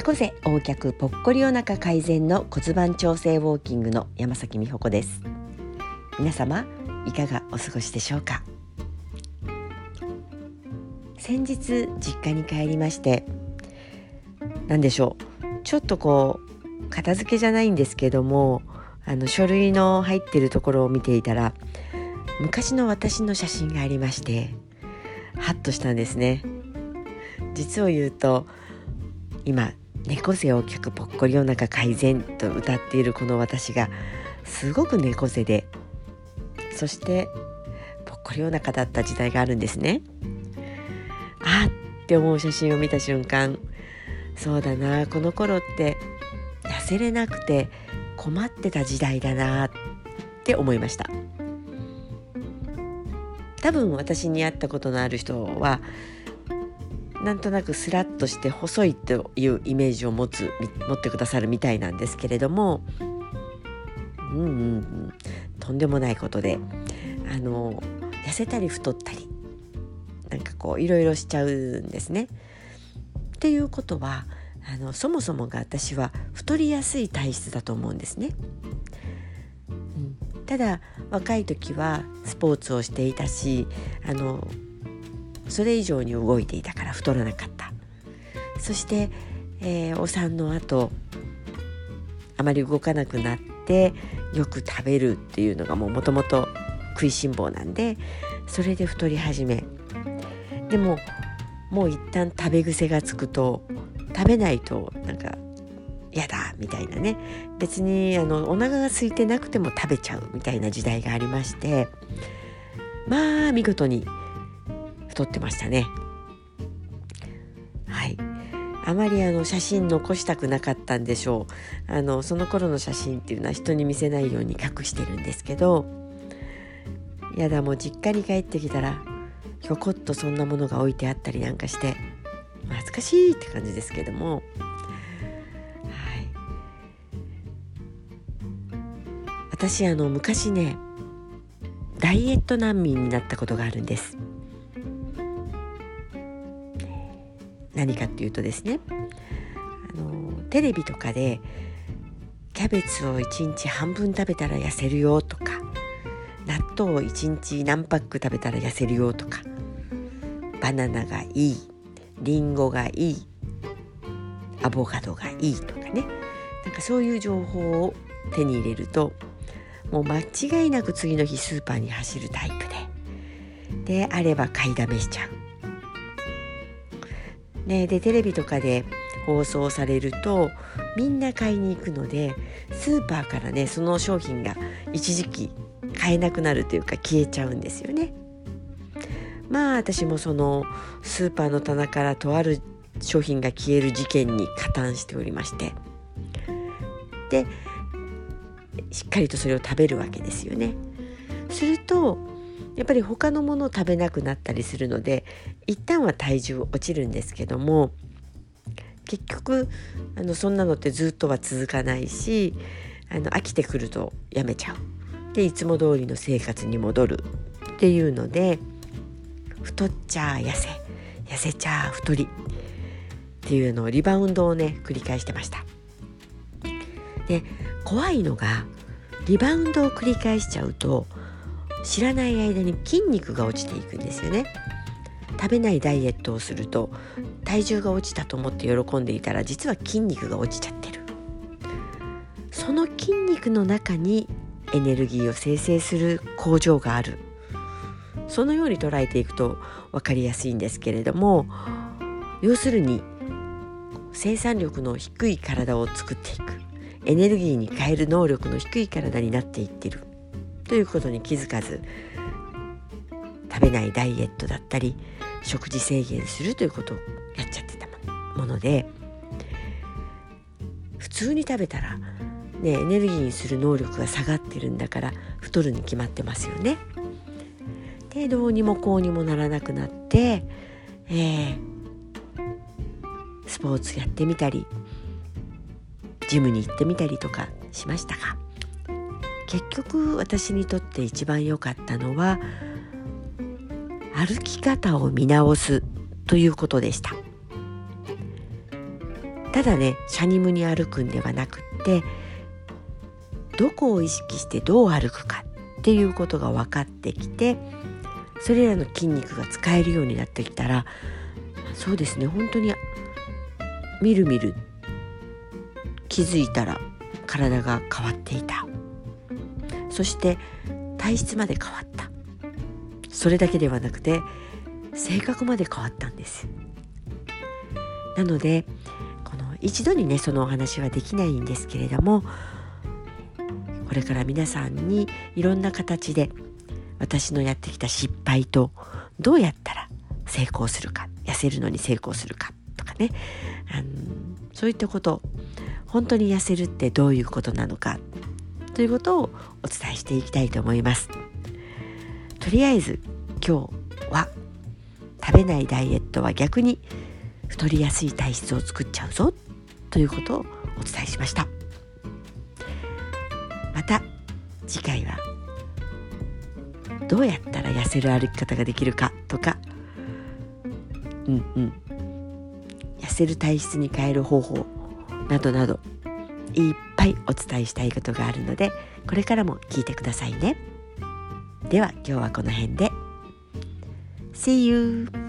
猫背横脚ぽっこりお腹改善の骨盤調整ウォーキングの山崎美穂子です。皆様いかがお過ごしでしょうか？先日実家に帰りまして何でしょう？ちょっとこう片付けじゃないんですけどもあの書類の入ってるところを見ていたら昔の私の写真がありましてハッとしたんですね。実を言うと今猫背を客ぽっこりお腹改善と歌っているこの私がすごく猫背でそしてぽっこりお腹だった時代があるんですね。あって思う写真を見た瞬間そうだなこの頃って痩せれなくて困ってた時代だなって思いました。多分私に会ったことのある人はなんとなくスラッとして細いというイメージを持つ持ってくださるみたいなんですけれども。うんうんうん。とんでもないことで。あの痩せたり太ったり。なんかこういろいろしちゃうんですね。っていうことはあのそもそもが私は太りやすい体質だと思うんですね。うん、ただ若い時はスポーツをしていたしあのそれ以上に動いていたから太らなかった。そして、えー、お産の後あまり動かなくなってよく食べるっていうのがもともと食いしん坊なんでそれで太り始め。でももう一旦食べ癖がつくと食べないとなんか嫌だみたいなね。別にあのお腹が空いてなくても食べちゃうみたいな時代がありましてまあ見事に太ってましたね。はい。あまりあの写真残したくなかったんでしょう。あのその頃の写真っていうのは人に見せないように隠してるんですけどやだもう実家に帰ってきたらひょこっとそんなものが置いてあったりなんかして恥ずかしいって感じですけども。はい。私あの昔ねダイエット難民になったことがあるんです。何かっていうとですねあのテレビとかでキャベツを1日半分食べたら痩せるよとか納豆を1日何パック食べたら痩せるよとかバナナがいいリンゴがいいアボカドがいいとかね。なんかそういう情報を手に入れるともう間違いなく次の日スーパーに走るタイプでであれば買いだめしちゃう。ね、でテレビとかで放送されるとみんな買いに行くのでスーパーからねその商品が一時期買えなくなるというか消えちゃうんですよね。まあ私もそのスーパーの棚からとある商品が消える事件に加担しておりましてでしっかりとそれを食べるわけですよね。するとやっぱり他のものを食べなくなったりするので一旦は体重落ちるんですけども結局あのそんなのってずっとは続かないしあの飽きてくるとやめちゃうでいつも通りの生活に戻るっていうので太っちゃ痩せ痩せちゃ太りっていうのをリバウンドをね繰り返してました。で怖いのがリバウンドを繰り返しちゃうと知らない間に筋肉が落ちていくんですよね。食べないダイエットをすると体重が落ちたと思って喜んでいたら実は筋肉が落ちちゃってる。その筋肉の中にエネルギーを生成する工場がある。そのように捉えていくと分かりやすいんですけれども要するに生産力の低い体を作っていく。エネルギーに変える能力の低い体になっていってる。ということに気づかず食べないダイエットだったり食事制限するということをやっちゃってたもので普通に食べたら、ね、エネルギーにする能力が下がってるんだから太るに決まってますよね。でどうにもこうにもならなくなって、えー、スポーツやってみたりジムに行ってみたりとかしましたが結局私にとって一番良かったのは歩き方を見直すということでした。ただねシャニムに歩くんではなくってどこを意識してどう歩くかっていうことが分かってきてそれらの筋肉が使えるようになってきたらそうですね本当にみるみる気づいたら体が変わっていた。そして体質まで変わった。それだけではなくて性格まで変わったんです。なのでこの一度にねそのお話はできないんですけれどもこれから皆さんにいろんな形で私のやってきた失敗とどうやったら成功するか痩せるのに成功するかとかね。あのそういったこと本当に痩せるってどういうことなのかということをお伝えしていきたいと思います。とりあえず今日は食べないダイエットは逆に太りやすい体質を作っちゃうぞということをお伝えしました。また次回はどうやったら痩せる歩き方ができるかとかうんうん。痩せる体質に変える方法などなどいっぱいお伝えしたいことがあるのでこれからも聞いてくださいねでは今日はこの辺で See you!